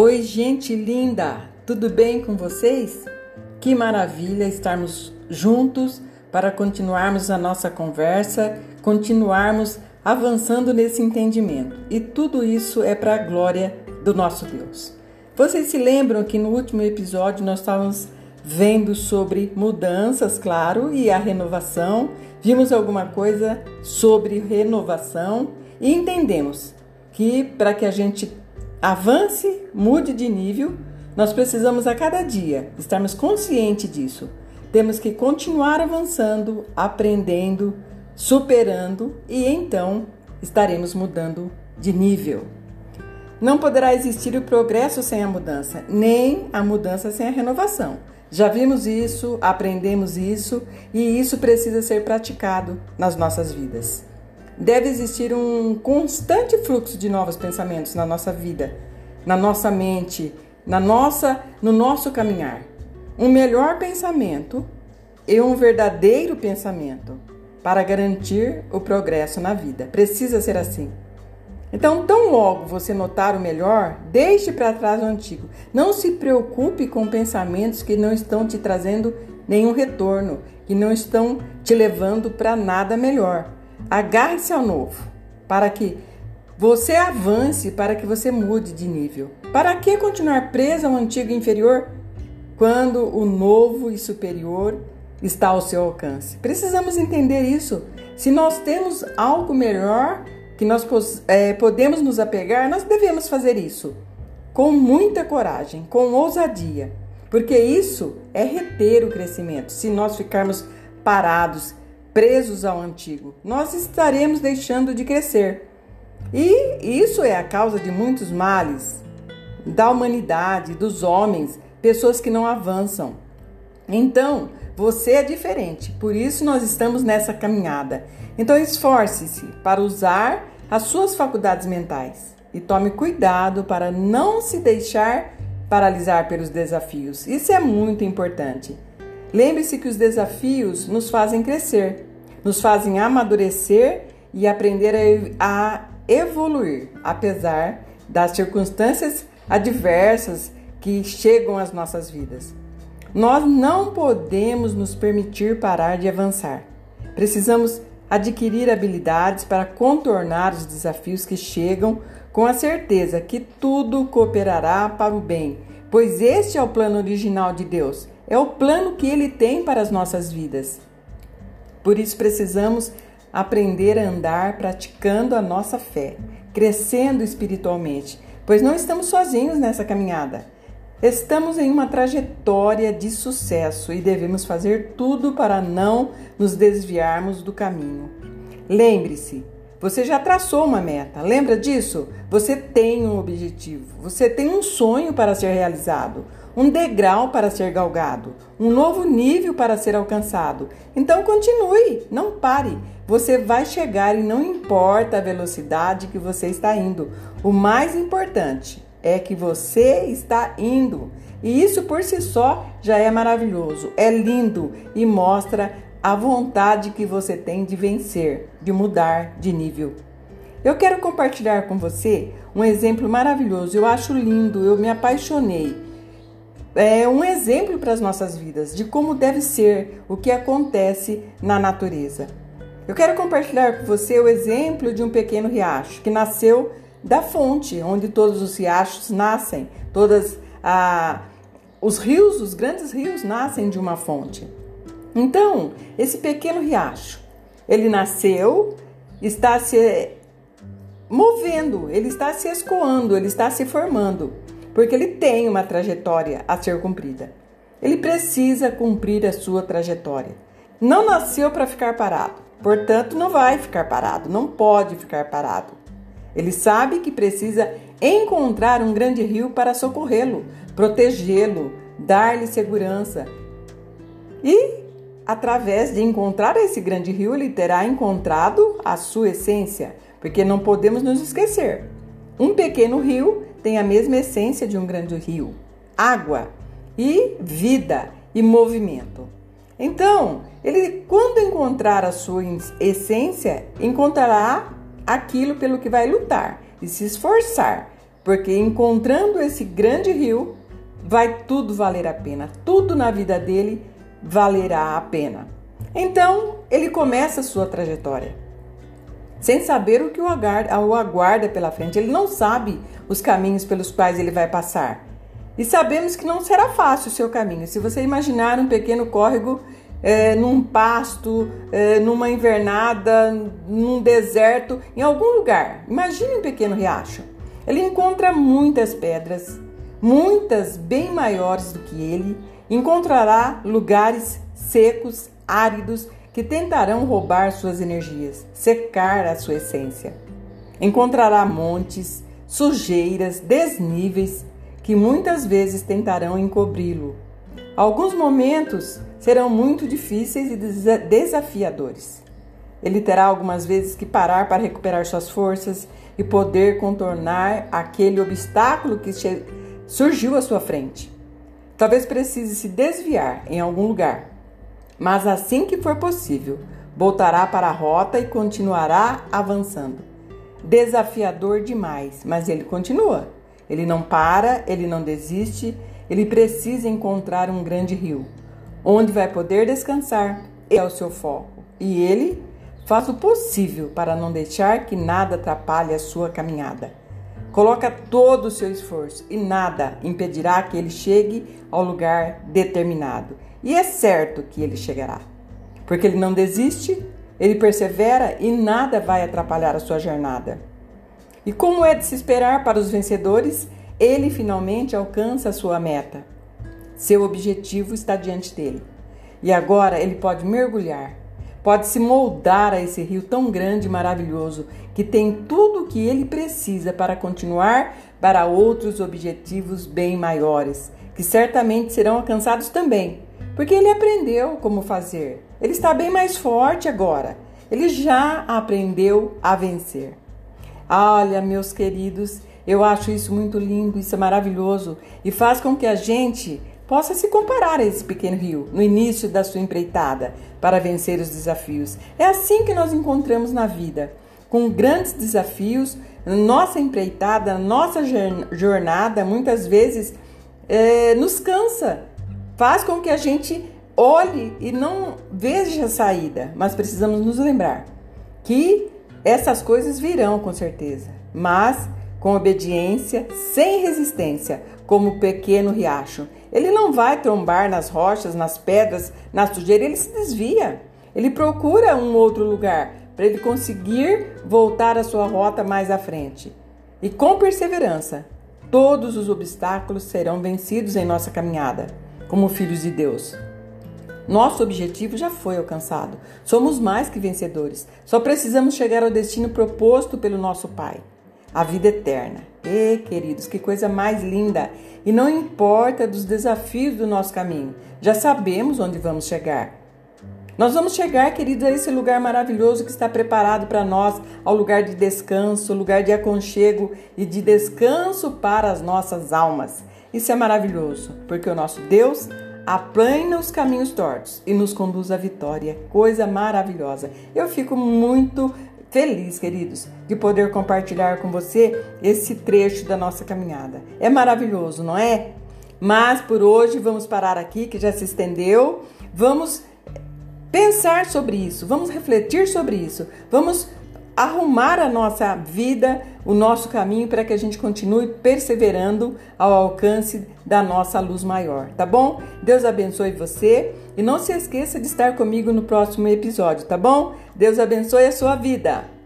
Oi, gente linda! Tudo bem com vocês? Que maravilha estarmos juntos para continuarmos a nossa conversa, continuarmos avançando nesse entendimento. E tudo isso é para a glória do nosso Deus. Vocês se lembram que no último episódio nós estávamos vendo sobre mudanças, claro, e a renovação. Vimos alguma coisa sobre renovação e entendemos que para que a gente avance, mude de nível, nós precisamos a cada dia estarmos conscientes disso. Temos que continuar avançando, aprendendo, superando e então estaremos mudando de nível. Não poderá existir o progresso sem a mudança, nem a mudança sem a renovação. Já vimos isso, aprendemos isso e isso precisa ser praticado nas nossas vidas. Deve existir um constante fluxo de novos pensamentos na nossa vida, na nossa mente, na nossa, no nosso caminhar. Um melhor pensamento e um verdadeiro pensamento para garantir o progresso na vida. Precisa ser assim. Então, tão logo você notar o melhor, deixe para trás o antigo. Não se preocupe com pensamentos que não estão te trazendo nenhum retorno, que não estão te levando para nada melhor. Agarre-se ao novo, para que você avance, para que você mude de nível. Para que continuar preso ao antigo inferior quando o novo e superior está ao seu alcance? Precisamos entender isso. Se nós temos algo melhor que nós é, podemos nos apegar, nós devemos fazer isso com muita coragem, com ousadia, porque isso é reter o crescimento. Se nós ficarmos parados, presos ao antigo, nós estaremos deixando de crescer. E isso é a causa de muitos males da humanidade, dos homens, pessoas que não avançam. Então, você é diferente, por isso nós estamos nessa caminhada. Então, esforce-se para usar as suas faculdades mentais e tome cuidado para não se deixar paralisar pelos desafios. Isso é muito importante. Lembre-se que os desafios nos fazem crescer, nos fazem amadurecer e aprender a, evoluir, apesar das circunstâncias adversas que chegam às nossas vidas. Nós não podemos nos permitir parar de avançar. Precisamos adquirir habilidades para contornar os desafios que chegam com a certeza que tudo cooperará para o bem, pois este é o plano original de Deus é o plano que ele tem para as nossas vidas. Por isso precisamos aprender a andar praticando a nossa fé, crescendo espiritualmente, pois não estamos sozinhos nessa caminhada. Estamos em uma trajetória de sucesso e devemos fazer tudo para não nos desviarmos do caminho. Lembre-se, você já traçou uma meta, lembra disso? Você tem um objetivo, você tem um sonho para ser realizado, um degrau para ser galgado, um novo nível para ser alcançado. Então continue, não pare. Você vai chegar e não importa a velocidade que você está indo. O mais importante é que você está indo. E isso por si só já é maravilhoso, é lindo e mostra a vontade que você tem de vencer, de mudar de nível. Eu quero compartilhar com você um exemplo maravilhoso. Eu acho lindo, eu me apaixonei é um exemplo para as nossas vidas de como deve ser o que acontece na natureza. Eu quero compartilhar com você o exemplo de um pequeno riacho que nasceu da fonte onde todos os riachos nascem, todas ah, os rios, os grandes rios nascem de uma fonte. Então, esse pequeno riacho, ele nasceu, está se movendo, ele está se escoando, ele está se formando porque ele tem uma trajetória a ser cumprida. Ele precisa cumprir a sua trajetória. Não nasceu para ficar parado, portanto, não vai ficar parado, não pode ficar parado. Ele sabe que precisa encontrar um grande rio para socorrê-lo, protegê-lo, dar-lhe segurança. E, através de encontrar esse grande rio, ele terá encontrado a sua essência, porque não podemos nos esquecer. Um pequeno rio tem a mesma essência de um grande rio: água e vida e movimento. Então, ele, quando encontrar a sua essência, encontrará aquilo pelo que vai lutar e se esforçar, porque encontrando esse grande rio, vai tudo valer a pena, tudo na vida dele valerá a pena. Então ele começa a sua trajetória, sem saber o que o aguarda pela frente. Ele não sabe os caminhos pelos quais ele vai passar. E sabemos que não será fácil o seu caminho. Se você imaginar um pequeno córrego é, num pasto, é, numa invernada, num deserto, em algum lugar, imagine um pequeno riacho. Ele encontra muitas pedras, muitas bem maiores do que ele, encontrará lugares secos, áridos, que tentarão roubar suas energias, secar a sua essência. Encontrará montes, sujeiras, desníveis, que muitas vezes tentarão encobri-lo. Alguns momentos serão muito difíceis e desafiadores. Ele terá algumas vezes que parar para recuperar suas forças e poder contornar aquele obstáculo que surgiu à sua frente. Talvez precise se desviar em algum lugar, mas assim que for possível, voltará para a rota e continuará avançando. Desafiador demais, mas ele continua. Ele não para, ele não desiste, ele precisa encontrar um grande rio, onde vai poder descansar. É o seu foco. E ele faz o possível para não deixar que nada atrapalhe a sua caminhada. Coloca todo o seu esforço e nada impedirá que ele chegue ao lugar determinado. E é certo que ele chegará. Porque ele não desiste, ele persevera e nada vai atrapalhar a sua jornada. E como é de se esperar para os vencedores, ele finalmente alcança a sua meta. Seu objetivo está diante dele. E agora ele pode mergulhar, pode se moldar a esse rio tão grande e maravilhoso que tem tudo o que ele precisa para continuar para outros objetivos bem maiores, que certamente serão alcançados também, porque ele aprendeu como fazer. Ele está bem mais forte agora. Ele já aprendeu a vencer. Olha, meus queridos, eu acho isso muito lindo, isso é maravilhoso e faz com que a gente possa se comparar a esse pequeno rio no início da sua empreitada para vencer os desafios. É assim que nós encontramos na vida, com grandes desafios, nossa empreitada, nossa jornada muitas vezes é, nos cansa, faz com que a gente olhe e não veja a saída, mas precisamos nos lembrar que essas coisas virão com certeza, mas com obediência, sem resistência, como o pequeno riacho. Ele não vai trombar nas rochas, nas pedras, na sujeira, ele se desvia. Ele procura um outro lugar para ele conseguir voltar à sua rota mais à frente. E com perseverança, todos os obstáculos serão vencidos em nossa caminhada, como filhos de Deus. Nosso objetivo já foi alcançado. Somos mais que vencedores. Só precisamos chegar ao destino proposto pelo nosso Pai a vida eterna. E, queridos, que coisa mais linda! E não importa dos desafios do nosso caminho, já sabemos onde vamos chegar. Nós vamos chegar, queridos, a esse lugar maravilhoso que está preparado para nós, ao lugar de descanso, lugar de aconchego e de descanso para as nossas almas. Isso é maravilhoso, porque o nosso Deus aplana os caminhos tortos e nos conduz à vitória. Coisa maravilhosa. Eu fico muito feliz, queridos, de poder compartilhar com você esse trecho da nossa caminhada. É maravilhoso, não é? Mas por hoje vamos parar aqui, que já se estendeu. Vamos pensar sobre isso, vamos refletir sobre isso, vamos arrumar a nossa vida, o nosso caminho para que a gente continue perseverando ao alcance da nossa luz maior, tá bom? Deus abençoe você e não se esqueça de estar comigo no próximo episódio, tá bom? Deus abençoe a sua vida.